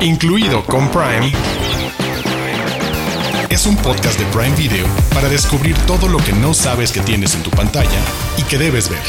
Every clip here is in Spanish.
incluido con Prime, es un podcast de Prime Video para descubrir todo lo que no sabes que tienes en tu pantalla y que debes ver.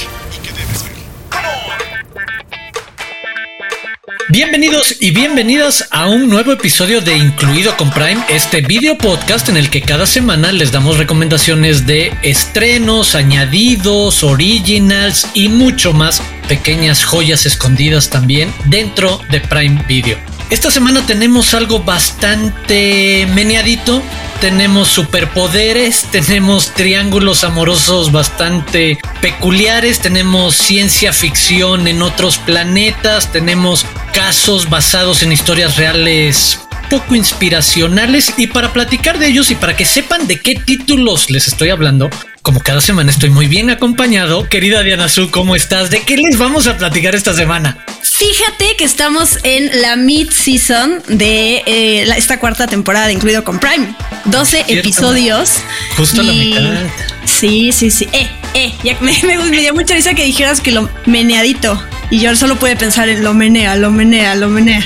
Bienvenidos y bienvenidas a un nuevo episodio de Incluido con Prime, este video podcast en el que cada semana les damos recomendaciones de estrenos, añadidos, originals y mucho más, pequeñas joyas escondidas también dentro de Prime Video. Esta semana tenemos algo bastante meneadito. Tenemos superpoderes, tenemos triángulos amorosos bastante peculiares, tenemos ciencia ficción en otros planetas, tenemos casos basados en historias reales poco inspiracionales y para platicar de ellos y para que sepan de qué títulos les estoy hablando, como cada semana estoy muy bien acompañado. Querida Diana Su, ¿cómo estás? ¿De qué les vamos a platicar esta semana? Fíjate que estamos en la mid-season de eh, esta cuarta temporada, incluido con Prime. 12 episodios. Justo la mitad. Sí, sí, sí. Eh, eh, me, me dio mucha risa que dijeras que lo meneadito. Y yo solo pude pensar en lo menea, lo menea, lo menea.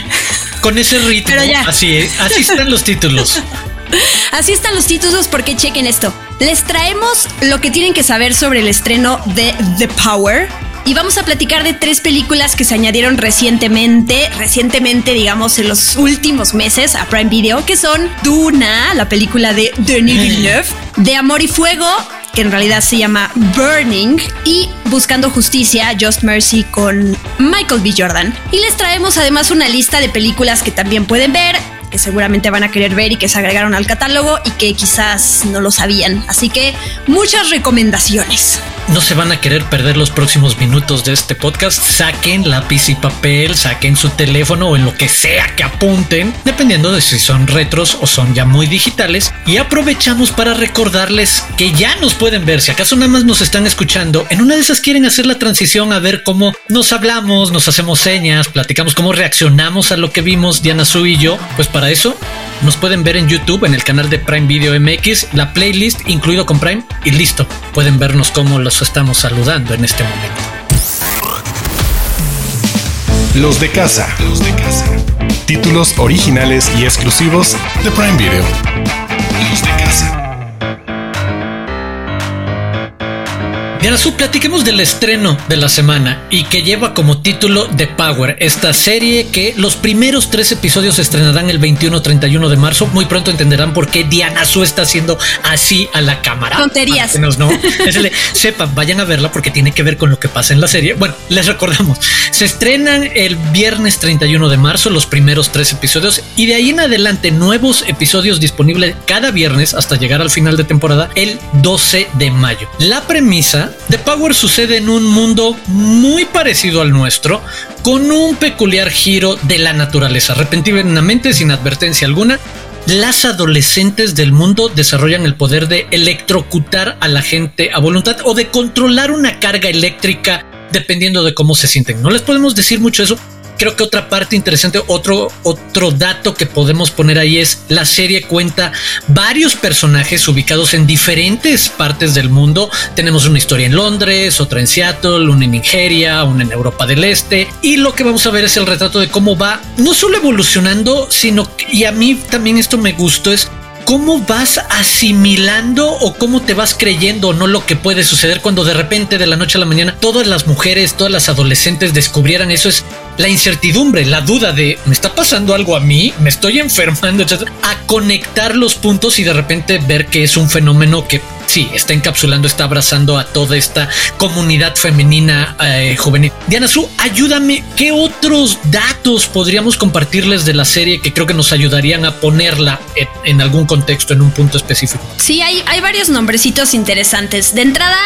Con ese ritmo. Así es, así están los títulos. Así están los títulos porque chequen esto. Les traemos lo que tienen que saber sobre el estreno de The Power. Y vamos a platicar de tres películas que se añadieron recientemente, recientemente digamos en los últimos meses a Prime Video, que son Duna, la película de Denis Villeneuve, de Amor y Fuego, que en realidad se llama Burning, y Buscando Justicia, Just Mercy con Michael B. Jordan. Y les traemos además una lista de películas que también pueden ver que seguramente van a querer ver y que se agregaron al catálogo y que quizás no lo sabían. Así que muchas recomendaciones. No se van a querer perder los próximos minutos de este podcast. Saquen lápiz y papel, saquen su teléfono o en lo que sea que apunten, dependiendo de si son retros o son ya muy digitales. Y aprovechamos para recordarles que ya nos pueden ver. Si acaso nada más nos están escuchando, en una de esas quieren hacer la transición a ver cómo nos hablamos, nos hacemos señas, platicamos cómo reaccionamos a lo que vimos Diana Su y yo, pues para eso nos pueden ver en YouTube, en el canal de Prime Video MX, la playlist incluido con Prime y listo. Pueden vernos cómo estamos saludando en este momento. Los de casa. Los de casa. Títulos originales y exclusivos de Prime Video. Diana Su, platiquemos del estreno de la semana y que lleva como título The Power, esta serie que los primeros tres episodios se estrenarán el 21-31 de marzo. Muy pronto entenderán por qué Diana Su está haciendo así a la cámara. Tonterías. no, sepan, vayan a verla porque tiene que ver con lo que pasa en la serie. Bueno, les recordamos, se estrenan el viernes 31 de marzo los primeros tres episodios y de ahí en adelante nuevos episodios disponibles cada viernes hasta llegar al final de temporada el 12 de mayo. La premisa The Power sucede en un mundo muy parecido al nuestro, con un peculiar giro de la naturaleza. Repentinamente, sin advertencia alguna, las adolescentes del mundo desarrollan el poder de electrocutar a la gente a voluntad o de controlar una carga eléctrica dependiendo de cómo se sienten. No les podemos decir mucho eso creo que otra parte interesante, otro, otro dato que podemos poner ahí es la serie cuenta varios personajes ubicados en diferentes partes del mundo. Tenemos una historia en Londres, otra en Seattle, una en Nigeria, una en Europa del Este. Y lo que vamos a ver es el retrato de cómo va no solo evolucionando, sino y a mí también esto me gustó es cómo vas asimilando o cómo te vas creyendo no lo que puede suceder cuando de repente de la noche a la mañana todas las mujeres, todas las adolescentes descubrieran eso es la incertidumbre, la duda de me está pasando algo a mí, me estoy enfermando. A conectar los puntos y de repente ver que es un fenómeno que sí, está encapsulando, está abrazando a toda esta comunidad femenina eh, juvenil. Diana Su, ayúdame, ¿qué otros datos podríamos compartirles de la serie que creo que nos ayudarían a ponerla en, algún contexto, en un punto específico? Sí, hay, hay varios nombrecitos interesantes. De entrada,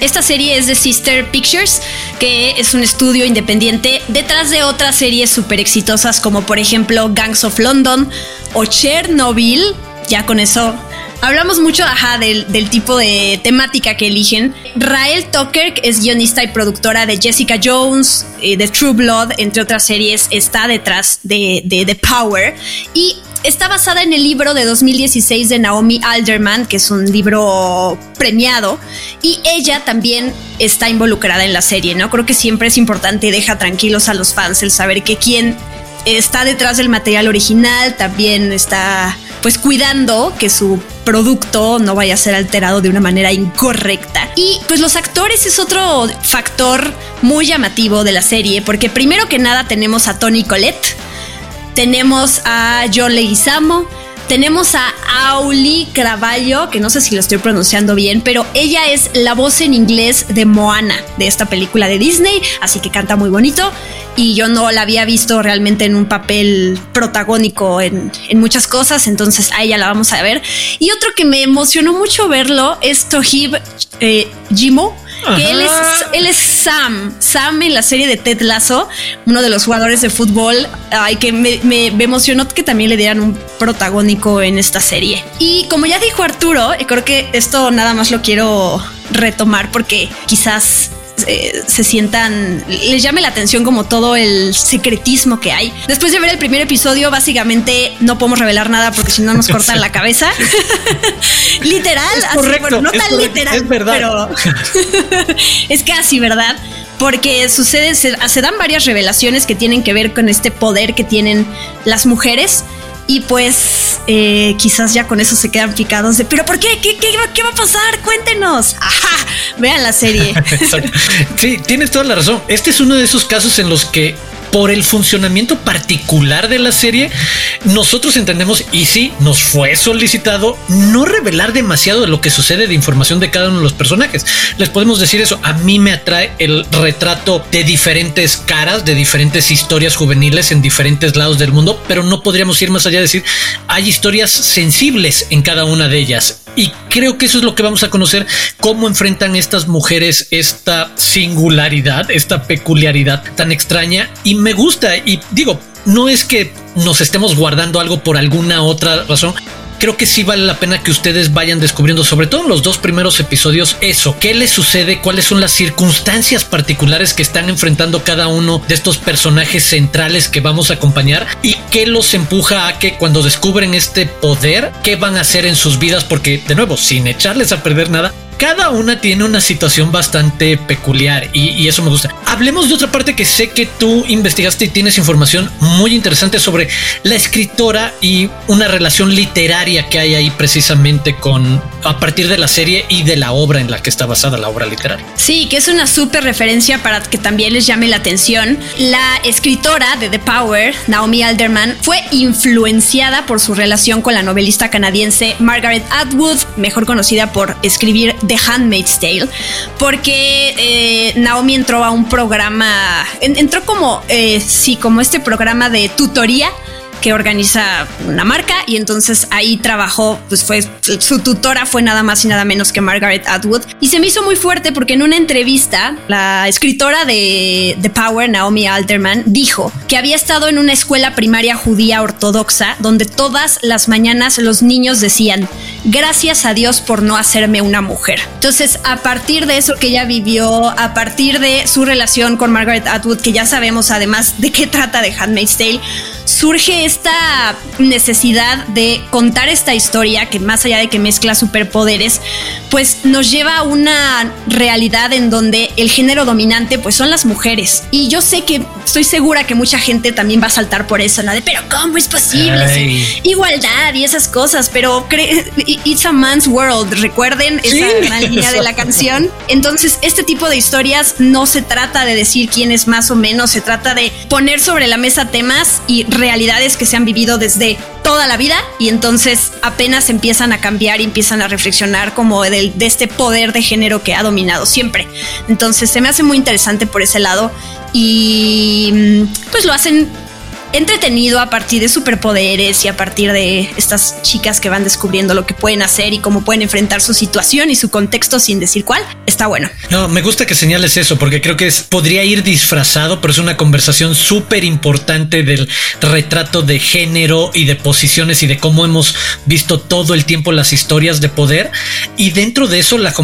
esta serie es de Sister Pictures, que es un estudio independiente detrás de otras series súper exitosas como por ejemplo Gangs of London o Chernobyl. Ya con eso Hablamos mucho, ajá, del, tipo de temática que eligen. Rael Tucker es guionista y productora de Jessica Jones, eh, de True Blood, entre otras series, está detrás de, de The Power. Y está basada en el libro de 2016 de Naomi Alderman, que es un libro premiado, y ella también está involucrada en la serie, ¿no? Creo que siempre es importante y deja tranquilos a los fans el saber que quien está detrás del material original, también está pues cuidando que su producto no vaya a ser alterado de una manera incorrecta. Y pues los actores es otro factor muy llamativo de la serie, porque primero que nada tenemos a Tony Collette, tenemos a John Leguizamo, tenemos a Auli Cravallo, que no sé si lo estoy pronunciando bien, pero ella es la voz en inglés de Moana, de esta película de Disney, así que canta muy bonito. Y yo no la había visto realmente en un papel protagónico en, muchas cosas, entonces a ella la vamos a ver. Y otro que me emocionó mucho verlo es Tohib eh, Jimo, que él es, él es Sam, Sam en la serie de Ted Lasso, uno de los jugadores de fútbol, ay, que me, me, emocionó que también le dieran un protagónico en esta serie. Y como ya dijo Arturo, creo que esto nada más lo quiero retomar porque quizás eh, se sientan, les llame la atención como todo el secretismo que hay. Después de ver el primer episodio, básicamente no podemos revelar nada porque si no nos cortan la cabeza. literal, correcto, no tan literal, es verdad. pero es casi verdad porque sucede, se, se, dan varias revelaciones que tienen que ver con este poder que tienen las mujeres y pues eh, quizás ya con eso se quedan picados de, pero ¿por qué? ¿Qué, qué, va a pasar? Cuéntenos. Ajá, vean la serie. sí, tienes toda la razón. Este es uno de esos casos en los que por el funcionamiento particular de la serie, nosotros entendemos y sí, nos fue solicitado no revelar demasiado de lo que sucede de información de cada uno de los personajes. Les podemos decir eso. A mí me atrae el retrato de diferentes caras, de diferentes historias juveniles en diferentes lados del mundo, pero no podríamos ir más allá de decir hay historias sensibles en cada una de ellas. Y creo que eso es lo que vamos a conocer, cómo enfrentan estas mujeres esta singularidad, esta peculiaridad tan extraña y me gusta y digo, no es que nos estemos guardando algo por alguna otra razón. Creo que sí vale la pena que ustedes vayan descubriendo, sobre todo en los dos primeros episodios, eso, qué les sucede, cuáles son las circunstancias particulares que están enfrentando cada uno de estos personajes centrales que vamos a acompañar y qué los empuja a que cuando descubren este poder, qué van a hacer en sus vidas, porque de nuevo, sin echarles a perder nada, cada una tiene una situación bastante peculiar y, eso me gusta. Hablemos de otra parte que sé que tú investigaste y tienes información muy interesante sobre la escritora y una relación literaria que hay ahí precisamente con a partir de la serie y de la obra en la que está basada la obra literaria. Sí, que es una súper referencia para que también les llame la atención. La escritora de The Power, Naomi Alderman, fue influenciada por su relación con la novelista canadiense Margaret Atwood, mejor conocida por escribir Handmaid's Tale, porque eh, Naomi entró a un programa, entró como, eh, como este programa de tutoría que organiza una marca y entonces ahí trabajó, pues fue su tutora fue nada más y nada menos que Margaret Atwood y se me hizo muy fuerte porque en una entrevista la escritora de The Power, Naomi Alterman, dijo que había estado en una escuela primaria judía ortodoxa donde todas las mañanas los niños decían gracias a Dios por no hacerme una mujer. Entonces, a partir de eso que ella vivió, a partir de su relación con Margaret Atwood, que ya sabemos además de qué trata de Handmaid's Tale, surge esta necesidad de contar esta historia que más allá de que mezcla superpoderes, pues nos lleva a una realidad en donde el género dominante pues son las mujeres. Y yo sé que estoy segura que mucha gente también va a saltar por eso, ¿no? De, pero ¿cómo es posible? Igualdad y esas cosas, pero It's a Man's World, recuerden esa gran línea de la canción. Entonces, este tipo de historias no se trata de decir quién es más o menos, se trata de poner sobre la mesa temas y realidades que se han vivido desde toda la vida y entonces apenas empiezan a cambiar y empiezan a reflexionar como de, de este poder de género que ha dominado siempre. Entonces se me hace muy interesante por ese lado y mm, pues lo hacen entretenido a partir de superpoderes y a partir de estas chicas que van descubriendo lo que pueden hacer y cómo pueden enfrentar su situación y su contexto sin decir cuál. Está bueno. No, me gusta que señales eso porque creo que es, podría ir disfrazado, pero es una conversación súper importante del retrato de género y de posiciones y de cómo hemos visto todo el tiempo las historias de poder y dentro de eso la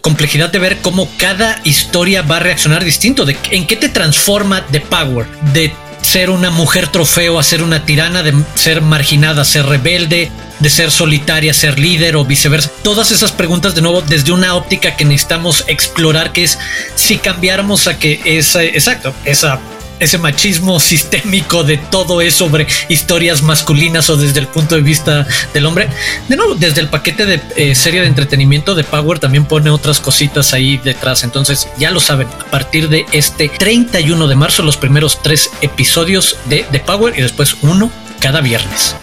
complejidad de ver cómo cada historia va a reaccionar distinto, de en qué te transforma The Power, de ser una mujer trofeo a ser una tirana, de ser marginada, ser rebelde, de ser solitaria, ser líder o viceversa. Todas esas preguntas de nuevo desde una óptica que necesitamos explorar, que es si cambiáramos a que esa, exacto, esa ese machismo sistémico de todo es sobre historias masculinas o desde el punto de vista del hombre. De nuevo, desde el paquete de eh, serie de entretenimiento de Power también pone otras cositas ahí detrás. Entonces, ya lo saben, a partir de este 31 de marzo, los primeros tres episodios de The Power y después uno cada viernes.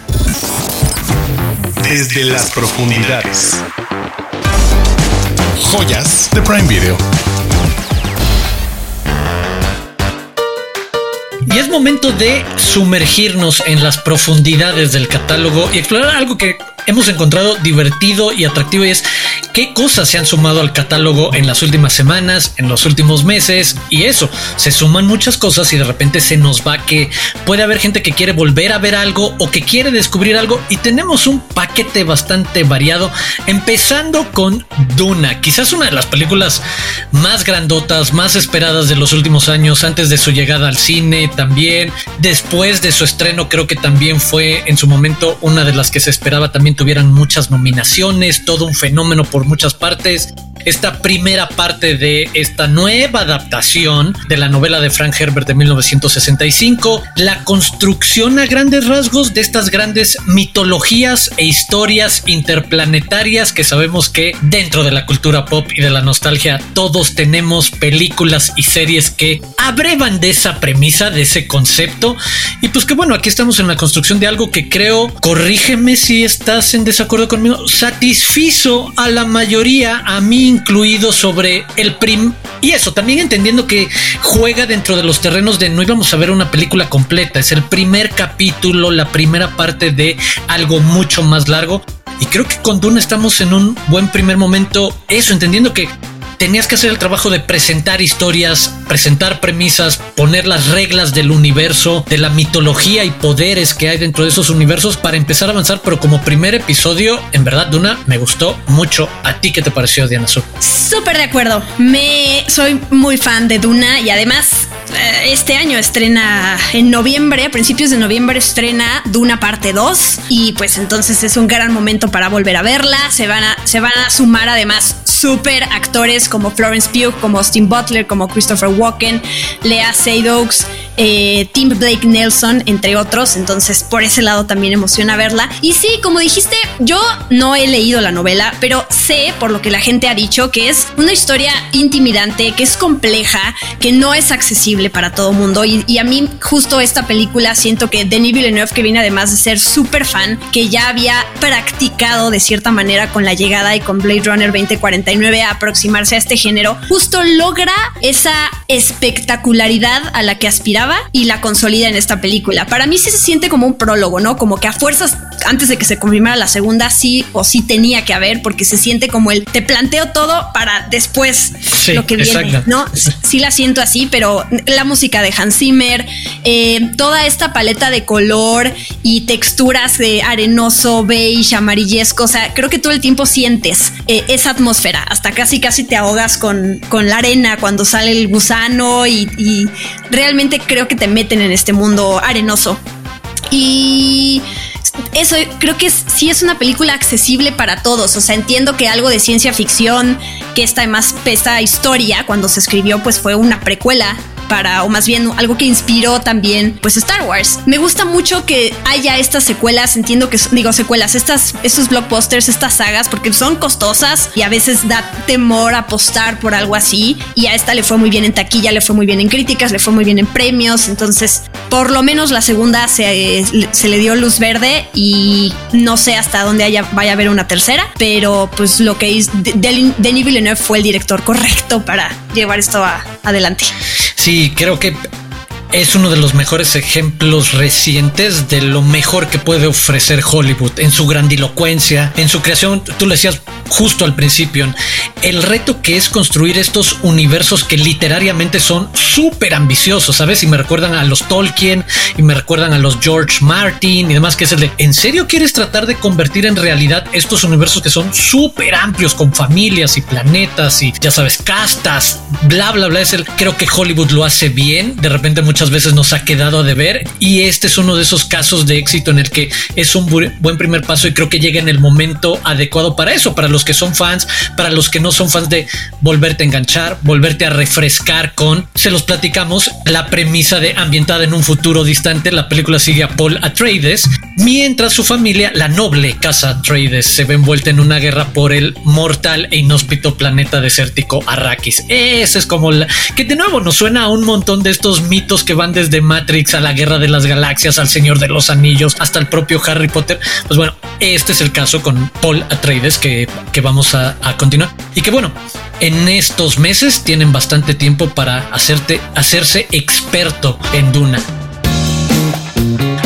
Desde las profundidades. Joyas de Prime Video. Y es momento de sumergirnos en las profundidades del catálogo y explorar algo que hemos encontrado divertido y atractivo y es qué cosas se han sumado al catálogo en las últimas semanas, en los últimos meses y eso, se suman muchas cosas y de repente se nos va que puede haber gente que quiere volver a ver algo o que quiere descubrir algo y tenemos un paquete bastante variado, empezando con Duna, quizás una de las películas más grandotas, más esperadas de los últimos años antes de su llegada al cine también, después de su estreno creo que también fue en su momento una de las que se esperaba también tuvieran muchas nominaciones, todo un fenómeno por muchas partes. Esta primera parte de esta nueva adaptación de la novela de Frank Herbert de 1965, la construcción a grandes rasgos de estas grandes mitologías e historias interplanetarias que sabemos que dentro de la cultura pop y de la nostalgia todos tenemos películas y series que abrevan de esa premisa, de ese concepto. Y pues que bueno, aquí estamos en la construcción de algo que creo, corrígeme si estás en desacuerdo conmigo, satisfizo a la mayoría, a mí incluido, sobre el prim. Y eso, también entendiendo que juega dentro de los terrenos de no íbamos a ver una película completa, es el primer capítulo, la primera parte de algo mucho más largo. Y creo que con Dune estamos en un buen primer momento, eso, entendiendo que tenías que hacer el trabajo de presentar historias, presentar premisas, poner las reglas del universo, de la mitología y poderes que hay dentro de esos universos para empezar a avanzar. Pero como primer episodio, en verdad, Duna me gustó mucho. ¿A ti qué te pareció, Diana Sur? Súper de acuerdo. Me soy muy fan de Duna y además eh, este año estrena en noviembre, a principios de noviembre estrena Duna parte 2 y pues entonces es un gran momento para volver a verla. Se van a, se van a sumar además super actores como Florence Pugh, como Austin Butler, como Christopher Walken, Lea Seydoux, eh, Tim Blake Nelson, entre otros. Entonces, por ese lado también emociona verla. Y sí, como dijiste, yo no he leído la novela, pero sé por lo que la gente ha dicho que es una historia intimidante, que es compleja, que no es accesible para todo mundo. Y, a mí, justo esta película, siento que Denis Villeneuve, que viene además de ser súper fan, que ya había practicado de cierta manera con la llegada y con Blade Runner 2049 a aproximarse a este género, justo logra esa espectacularidad a la que aspiraba y la consolida en esta película. Para mí sí se siente como un prólogo, ¿no? Como que a fuerzas, antes de que se confirmara la segunda, sí o sí tenía que haber, porque se siente como el te planteo todo para después lo que viene, ¿no? Sí la siento así, pero la música de Hans Zimmer, eh, toda esta paleta de color y texturas de arenoso, beige, amarillesco, o sea, creo que todo el tiempo sientes eh, esa atmósfera, hasta casi casi te ahogas con, con la arena cuando sale el gusano y, realmente creo que te meten en este mundo arenoso. Y eso creo que es, sí es una película accesible para todos. O sea, entiendo que algo de ciencia ficción, que esta además, esta historia cuando se escribió, pues fue una precuela para, o más bien algo que inspiró también, pues Star Wars. Me gusta mucho que haya estas secuelas, entiendo que, digo, secuelas, estas, estos blockbusters, estas sagas, porque son costosas y a veces da temor apostar por algo así. Y a esta le fue muy bien en taquilla, le fue muy bien en críticas, le fue muy bien en premios. Entonces, por lo menos la segunda se, se le dio luz verde y no sé hasta dónde haya, vaya a haber una tercera, pero pues lo que es Denis Villeneuve fue el director correcto para llevar esto adelante. Sí, creo que es uno de los mejores ejemplos recientes de lo mejor que puede ofrecer Hollywood en su grandilocuencia, en su creación. Tú le decías justo al principio, el reto que es construir estos universos que literariamente son súper ambiciosos, ¿sabes? Y me recuerdan a los Tolkien y me recuerdan a los George Martin y demás, que es el de, ¿en serio quieres tratar de convertir en realidad estos universos que son súper amplios con familias y planetas y ya sabes, castas, bla, bla, bla? Es el, creo que Hollywood lo hace bien. De repente muchas veces nos ha quedado a deber y este es uno de esos casos de éxito en el que es un buen primer paso y creo que llega en el momento adecuado para eso, para los que son fans, para los que no son fans de volverte a enganchar, volverte a refrescar con, se los platicamos, la premisa de ambientada en un futuro distante, la película sigue a Paul Atreides, mientras su familia, la noble casa Atreides, se ve envuelta en una guerra por el mortal e inhóspito planeta desértico Arrakis. Ese es como la, que de nuevo nos suena a un montón de estos mitos que van desde Matrix a la Guerra de las Galaxias, al Señor de los Anillos, hasta el propio Harry Potter. Pues bueno, este es el caso con Paul Atreides que, que vamos a, continuar. Y que bueno, en estos meses tienen bastante tiempo para hacerte, hacerse experto en Duna.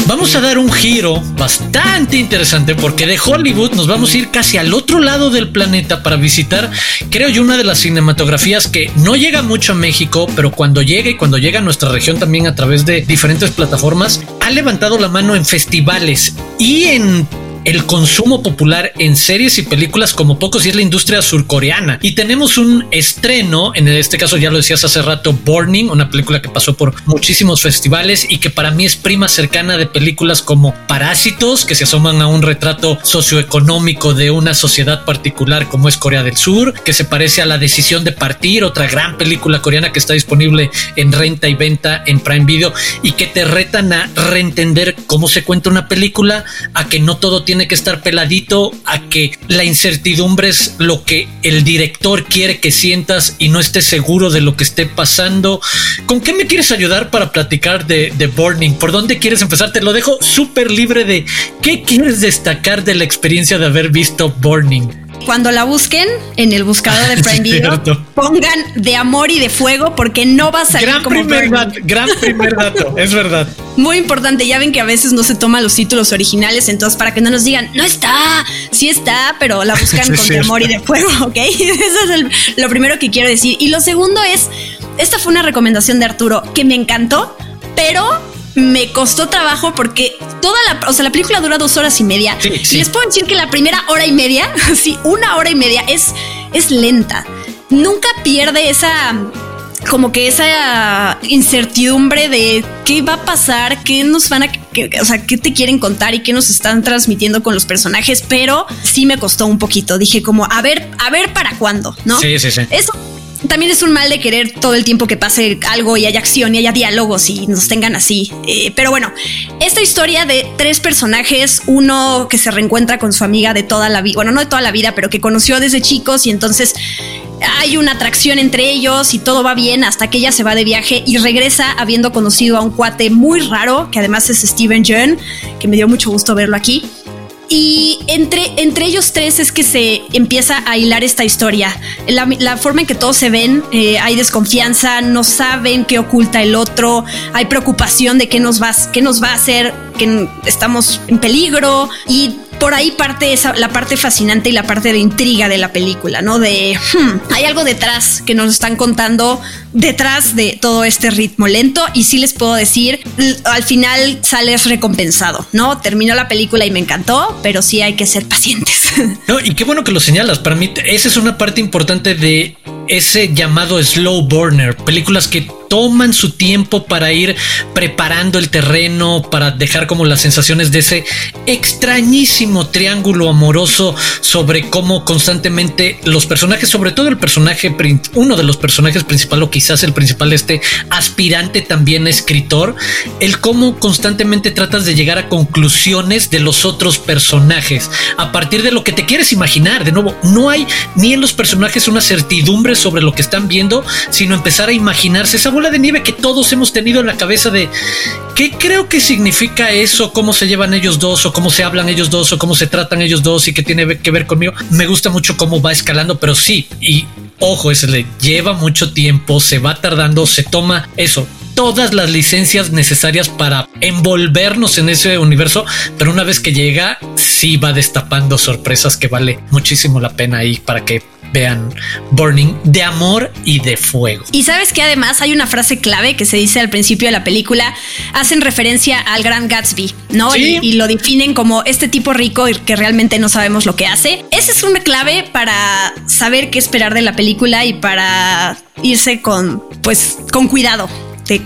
Vamos a dar un giro bastante interesante porque de Hollywood nos vamos a ir casi al otro lado del planeta para visitar, creo yo, una de las cinematografías que no llega mucho a México, pero cuando llega y cuando llega a nuestra región también a través de diferentes plataformas, ha levantado la mano en festivales y en el consumo popular en series y películas como pocos y es la industria surcoreana. Y tenemos un estreno, en este caso ya lo decías hace rato, Burning, una película que pasó por muchísimos festivales y que para mí es prima cercana de películas como Parásitos, que se asoman a un retrato socioeconómico de una sociedad particular como es Corea del Sur, que se parece a La decisión de partir, otra gran película coreana que está disponible en renta y venta en Prime Video y que te retan a reentender cómo se cuenta una película, a que no todo tiene que estar peladito a que la incertidumbre es lo que el director quiere que sientas y no estés seguro de lo que esté pasando. ¿Con qué me quieres ayudar para platicar de, de Burning? ¿Por dónde quieres empezar? Te lo dejo súper libre de qué quieres destacar de la experiencia de haber visto Burning. Cuando la busquen en el buscador de Prime Video, pongan de amor y de fuego porque no va a salir gran como primer dato, Gran primer dato, es verdad. Muy importante, ya ven que a veces no se toman los títulos originales, entonces para que no nos digan, no está, sí está, pero la buscan con de amor y de fuego, ¿ok? Eso es lo primero que quiero decir. Y lo segundo es, esta fue una recomendación de Arturo que me encantó, pero me costó trabajo porque toda la, o sea, la película dura dos horas y media. Y les puedo decir que la primera hora y media, sí, una hora y media es, es lenta. Nunca pierde esa como que esa incertidumbre de qué va a pasar, qué nos van a, o sea, qué te quieren contar y qué nos están transmitiendo con los personajes, pero sí me costó un poquito. Dije como, a ver, a ver para cuándo, ¿no? Sí, sí, sí. Eso también es un mal de querer todo el tiempo que pase algo y haya acción y haya diálogos y nos tengan así. Eh, pero bueno, esta historia de tres personajes, uno que se reencuentra con su amiga de toda la vida, bueno, no de toda la vida, pero que conoció desde chicos y entonces hay una atracción entre ellos y todo va bien hasta que ella se va de viaje y regresa habiendo conocido a un cuate muy raro, que además es Steven Yeun, que me dio mucho gusto verlo aquí. Y entre, entre ellos tres es que se empieza a hilar esta historia. La, forma en que todos se ven, eh, hay desconfianza, no saben qué oculta el otro, hay preocupación de qué nos va, qué nos va a hacer, que estamos en peligro y por ahí parte esa, la parte fascinante y la parte de intriga de la película, ¿no? De hmm, hay algo detrás que nos están contando detrás de todo este ritmo lento y sí les puedo decir, al final sales recompensado, ¿no? Terminó la película y me encantó, pero sí hay que ser pacientes. No, y qué bueno que lo señalas, para mí esa es una parte importante de ese llamado slow burner, películas que toman su tiempo para ir preparando el terreno, para dejar como las sensaciones de ese extrañísimo triángulo amoroso sobre cómo constantemente los personajes, sobre todo el personaje, uno de los personajes principales o quizás el principal, este aspirante también escritor, el cómo constantemente tratas de llegar a conclusiones de los otros personajes a partir de lo que te quieres imaginar. De nuevo, no hay ni en los personajes una certidumbre sobre lo que están viendo, sino empezar a imaginarse esa bola de nieve que todos hemos tenido en la cabeza de qué creo que significa eso, cómo se llevan ellos dos o cómo se hablan ellos dos o cómo se tratan ellos dos y qué tiene que ver conmigo. Me gusta mucho cómo va escalando, pero sí, y ojo, ese le lleva mucho tiempo, se va tardando, se toma eso, todas las licencias necesarias para envolvernos en ese universo, pero una vez que llega, sí va destapando sorpresas que vale muchísimo la pena ahí para que vean Burning de amor y de fuego. Y sabes que además hay una frase clave que se dice al principio de la película, hacen referencia al gran Gatsby, ¿no? Y, lo definen como este tipo rico y que realmente no sabemos lo que hace. Esa es una clave para saber qué esperar de la película y para irse con, pues, con cuidado.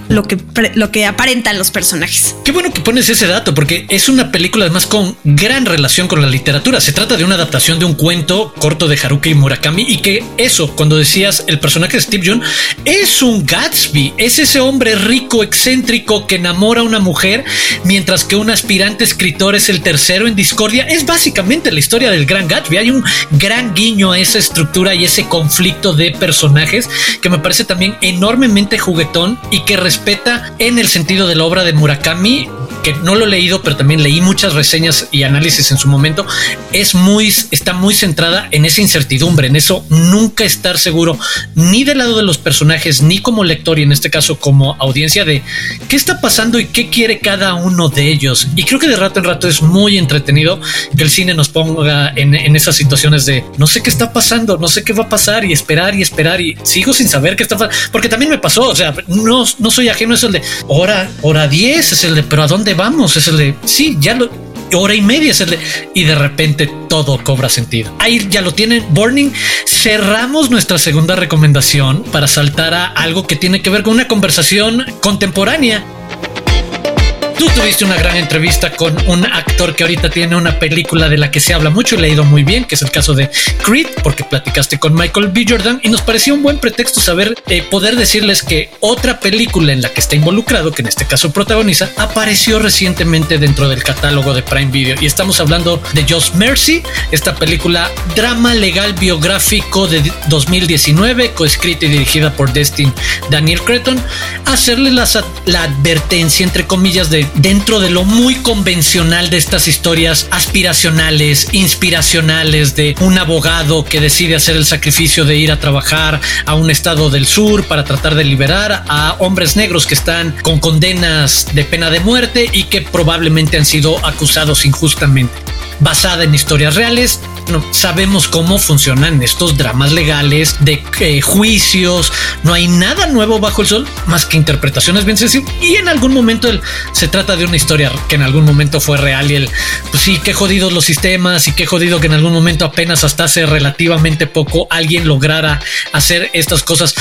Lo que, lo que aparentan los personajes. Qué bueno que pones ese dato, porque es una película además con gran relación con la literatura. Se trata de una adaptación de un cuento corto de Haruki Murakami y que eso, cuando decías el personaje de Steve Jobs, es un Gatsby, es ese hombre rico, excéntrico que enamora a una mujer, mientras que un aspirante escritor es el tercero en discordia. Es básicamente la historia del gran Gatsby. Hay un gran guiño a esa estructura y ese conflicto de personajes que me parece también enormemente juguetón y que respeta en el sentido de la obra de Murakami que no lo he leído, pero también leí muchas reseñas y análisis en su momento, es muy, está muy centrada en esa incertidumbre, en eso nunca estar seguro ni del lado de los personajes, ni como lector y en este caso como audiencia de qué está pasando y qué quiere cada uno de ellos. Y creo que de rato en rato es muy entretenido que el cine nos ponga en, en esas situaciones de no sé qué está pasando, no sé qué va a pasar y esperar y esperar y sigo sin saber qué está pasando, porque también me pasó, o sea, no, no soy ajeno, es el de hora, hora 10, es el de, pero ¿a dónde vamos? Es el de, sí, ya lo, hora y media es el de, y de repente todo cobra sentido. Ahí ya lo tienen, Burning. Cerramos nuestra segunda recomendación para saltar a algo que tiene que ver con una conversación contemporánea Tú tuviste una gran entrevista con un actor que ahorita tiene una película de la que se habla mucho y le ha ido muy bien, que es el caso de Creed, porque platicaste con Michael B. Jordan y nos pareció un buen pretexto saber eh, poder decirles que otra película en la que está involucrado, que en este caso protagoniza, apareció recientemente dentro del catálogo de Prime Video y estamos hablando de Just Mercy, esta película drama legal biográfico de 2019, coescrita y dirigida por Destin Daniel Creton, hacerle la advertencia entre comillas de dentro de lo muy convencional de estas historias aspiracionales, inspiracionales de un abogado que decide hacer el sacrificio de ir a trabajar a un estado del sur para tratar de liberar a hombres negros que están con condenas de pena de muerte y que probablemente han sido acusados injustamente basada en historias reales. No, sabemos cómo funcionan estos dramas legales de eh, juicios. No hay nada nuevo bajo el sol más que interpretaciones bien sencillas. Y en algún momento el, se trata de una historia que en algún momento fue real y el, pues sí, qué jodidos los sistemas y qué jodido que en algún momento apenas hasta hace relativamente poco alguien lograra hacer estas cosas.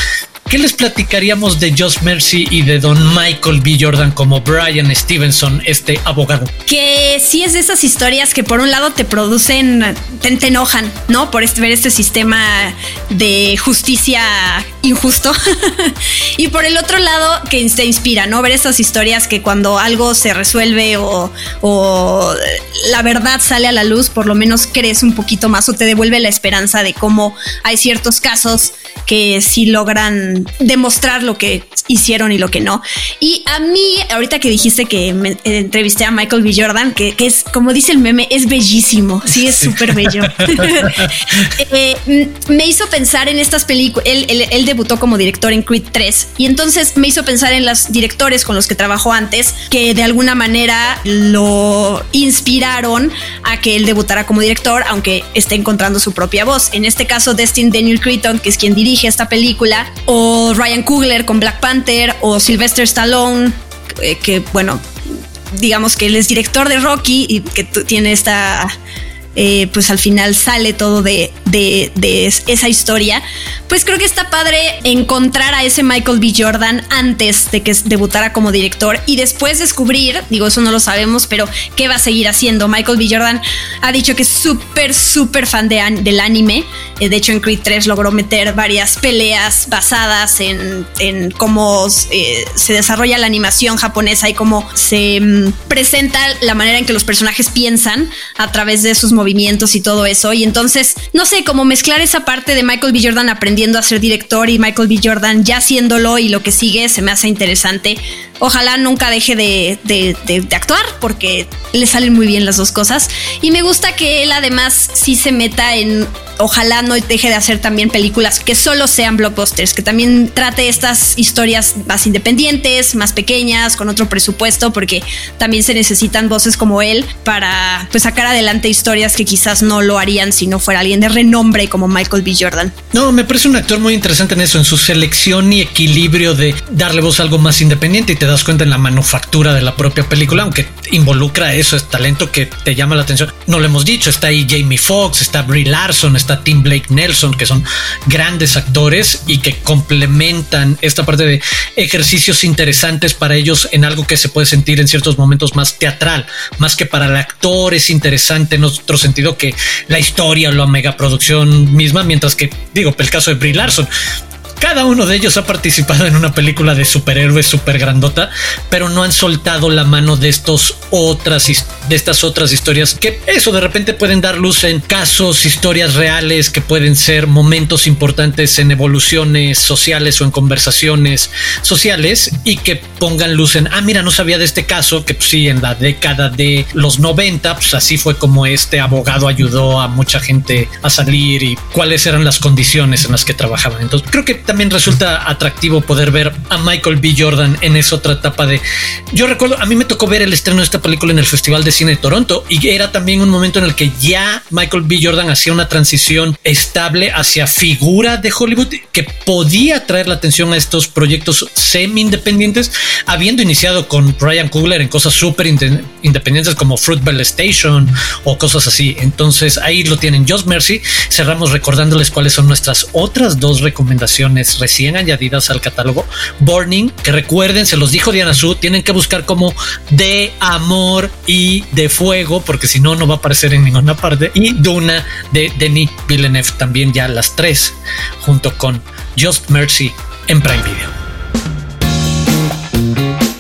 ¿Qué les platicaríamos de Just Mercy y de Don Michael B. Jordan como Brian Stevenson, este abogado? Que sí es de esas historias que por un lado te producen, te, enojan, ¿no? Por este, ver este sistema de justicia injusto. y por el otro lado, que te inspira, ¿no? Ver estas historias que cuando algo se resuelve o, o la verdad sale a la luz, por lo menos crees un poquito más o te devuelve la esperanza de cómo hay ciertos casos que sí logran demostrar lo que hicieron y lo que no. Y a mí, ahorita que dijiste que me entrevisté a Michael B. Jordan, que, es, como dice el meme, es bellísimo. Sí, es súper bello. Eh, me hizo pensar en estas películas. Él, debutó como director en Creed 3 y entonces me hizo pensar en los directores con los que trabajó antes, que de alguna manera lo inspiraron a que él debutara como director, aunque esté encontrando su propia voz. En este caso, Destin Daniel Cretton, que es quien dirige esta película, o Ryan Coogler con Black Panther, o Sylvester Stallone, eh, que bueno, digamos que él es director de Rocky y que tiene esta eh, pues al final sale todo de, esa historia, pues creo que está padre encontrar a ese Michael B. Jordan antes de que debutara como director y después descubrir, digo, eso no lo sabemos, pero qué va a seguir haciendo. Michael B. Jordan ha dicho que es súper, súper fan de, del anime. Eh, de hecho, en Creed 3 logró meter varias peleas basadas en, cómo eh, se desarrolla la animación japonesa y cómo se mm, presenta la manera en que los personajes piensan a través de sus movimientos movimientos y todo eso. Y entonces, no sé, cómo mezclar esa parte de Michael B. Jordan aprendiendo a ser director y Michael B. Jordan ya haciéndolo y lo que sigue se me hace interesante. Ojalá nunca deje de, de, actuar porque le salen muy bien las dos cosas. Y me gusta que él además sí se meta en ojalá no deje de hacer también películas que solo sean blockbusters, que también trate estas historias más independientes, más pequeñas, con otro presupuesto, porque también se necesitan voces como él para pues, sacar adelante historias que quizás no lo harían si no fuera alguien de renombre como Michael B. Jordan. No, me parece un actor muy interesante en eso, en su selección y equilibrio de darle voz a algo más independiente y te das cuenta en la manufactura de la propia película, aunque involucra eso, es talento que te llama la atención. No lo hemos dicho, está ahí Jamie Foxx, está Brie Larson, está Tim Blake Nelson, que son grandes actores y que complementan esta parte de ejercicios interesantes para ellos en algo que se puede sentir en ciertos momentos más teatral, más que para el actor es interesante en otro sentido que la historia o la megaproducción misma, mientras que, digo, el caso de Brie Larson, cada uno de ellos ha participado en una película de superhéroes super grandota, pero no han soltado la mano de estos otras de estas otras historias que eso de repente pueden dar luz en casos, historias reales que pueden ser momentos importantes en evoluciones sociales o en conversaciones sociales y que pongan luz en, ah, mira, no sabía de este caso, que pues, sí, en la década de los 90, pues así fue como este abogado ayudó a mucha gente a salir y cuáles eran las condiciones en las que trabajaban. Entonces, creo que también resulta atractivo poder ver a Michael B. Jordan en esa otra etapa de. Yo recuerdo, a mí me tocó ver el estreno de esta película en el Festival de Cine de Toronto y era también un momento en el que ya Michael B. Jordan hacía una transición estable hacia figura de Hollywood que podía traer la atención a estos proyectos semi independientes, habiendo iniciado con Ryan Coogler en cosas súper independientes como Fruitvale Station o cosas así. Entonces ahí lo tienen. Just Mercy. Cerramos recordándoles cuáles son nuestras otras dos recomendaciones recién añadidas al catálogo. Burning, que recuerden, se los dijo Diana Su, tienen que buscar como de amor y de fuego, porque si no, no va a aparecer en ninguna parte. Y Duna de Denis Villeneuve, también ya las tres, junto con Just Mercy en Prime Video.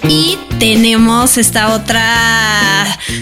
Y tenemos esta otra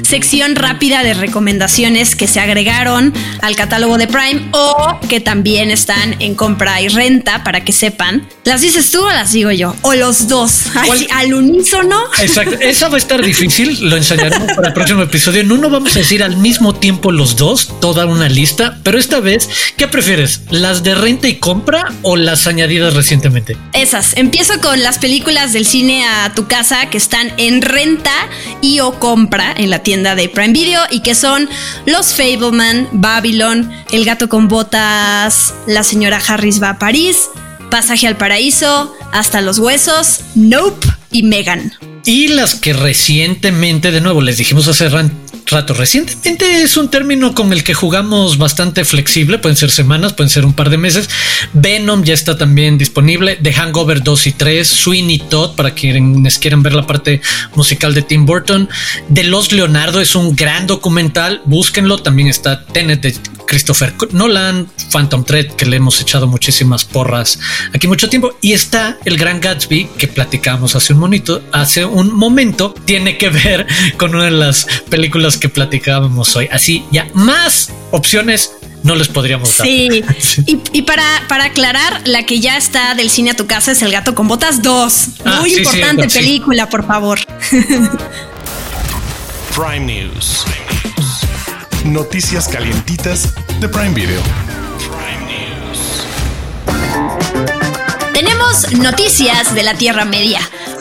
sección rápida de recomendaciones que se agregaron al catálogo de Prime o que también están en compra y renta para que sepan. ¿Las dices tú o las digo yo? O los dos, al unísono. Exacto, esa va a estar difícil, lo enseñaremos para el próximo episodio. En uno vamos a decir al mismo tiempo los dos, toda una lista, pero esta vez, ¿qué prefieres? ¿Las de renta y compra o las añadidas recientemente? Esas. Empiezo con las películas del cine a tu casa que están en renta y o compra en la tienda de Prime Video y que son Los Fableman, Babylon, El gato con botas, La señora Harris va a París, Pasaje al paraíso, Hasta los huesos, Nope y Megan. Y las que recientemente, de nuevo, les dijimos hace rato. Recientemente es un término con el que jugamos bastante flexible, pueden ser semanas, pueden ser un par de meses. Venom ya está también disponible, The Hangover 2 y 3, Sweeney Todd para quienes quieran ver la parte musical de Tim Burton. De Los Leonardo es un gran documental, búsquenlo, también está Tenet de Christopher Nolan, Phantom Thread, que le hemos echado muchísimas porras aquí mucho tiempo, y está el Gran Gatsby que platicamos hace un monito, hace un momento, tiene que ver con una de las películas que platicábamos hoy. Así ya más opciones no les podríamos dar. Sí. Y, para, para aclarar, la que ya está del cine a tu casa es El gato con botas 2. Ah, Muy importante película, por favor. Prime News. Noticias calientitas de Prime Video. Tenemos noticias de la Tierra Media.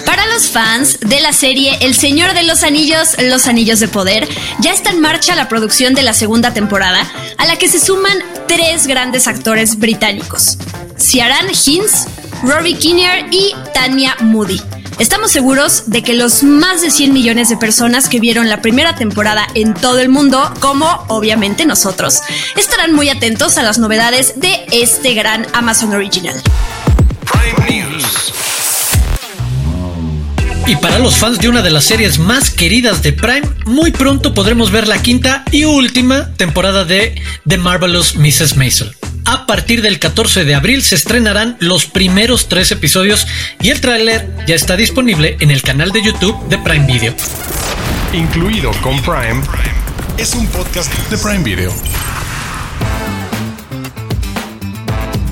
Para los fans de la serie El Señor de los Anillos, Los Anillos de Poder, ya está en marcha la producción de la segunda temporada, a la que se suman tres grandes actores británicos: Ciaran Hinds, Rory Kinnear y Tanya Moody. Estamos seguros de que los más de 100 millones de personas que vieron la primera temporada en todo el mundo, como obviamente nosotros, estarán muy atentos a las novedades de este gran Amazon Original. Y para los fans de una de las series más queridas de Prime, muy pronto podremos ver la quinta y última temporada de The Marvelous Mrs. Maisel. A partir del 14 de abril se estrenarán los primeros tres episodios y el tráiler ya está disponible en el canal de YouTube de Prime Video. Incluido con Prime, es un podcast de Prime Video.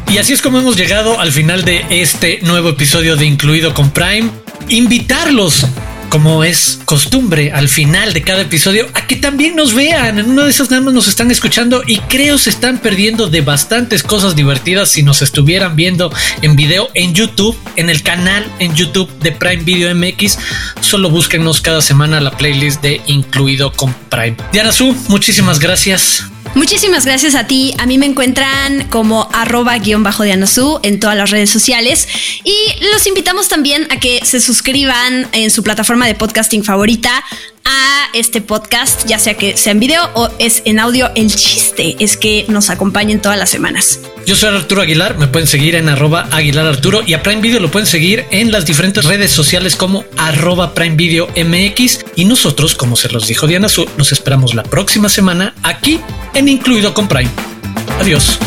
Y así es como hemos llegado al final de este nuevo episodio de Incluido con Prime. Invitarlos como es costumbre al final de cada episodio, a que también nos vean. En una de esas nada más nos están escuchando y creo se están perdiendo de bastantes cosas divertidas si nos estuvieran viendo en video en YouTube, en el canal en YouTube de Prime Video MX. Solo búsquenos cada semana la playlist de Incluido con Prime. Diana Su, muchísimas gracias. Muchísimas gracias a ti. A mí me encuentran como arroba guion bajo de Anasu en todas las redes sociales. Y los invitamos también a que se suscriban en su plataforma de podcasting favorita a este podcast, ya sea que sea en video o es en audio. El chiste es que nos acompañen todas las semanas. Yo soy Arturo Aguilar, me pueden seguir en arroba Aguilar Arturo y a Prime Video lo pueden seguir en las diferentes redes sociales como arroba Prime Video MX y nosotros, como se los dijo Diana Su, nos esperamos la próxima semana aquí en Incluido con Prime. Adiós.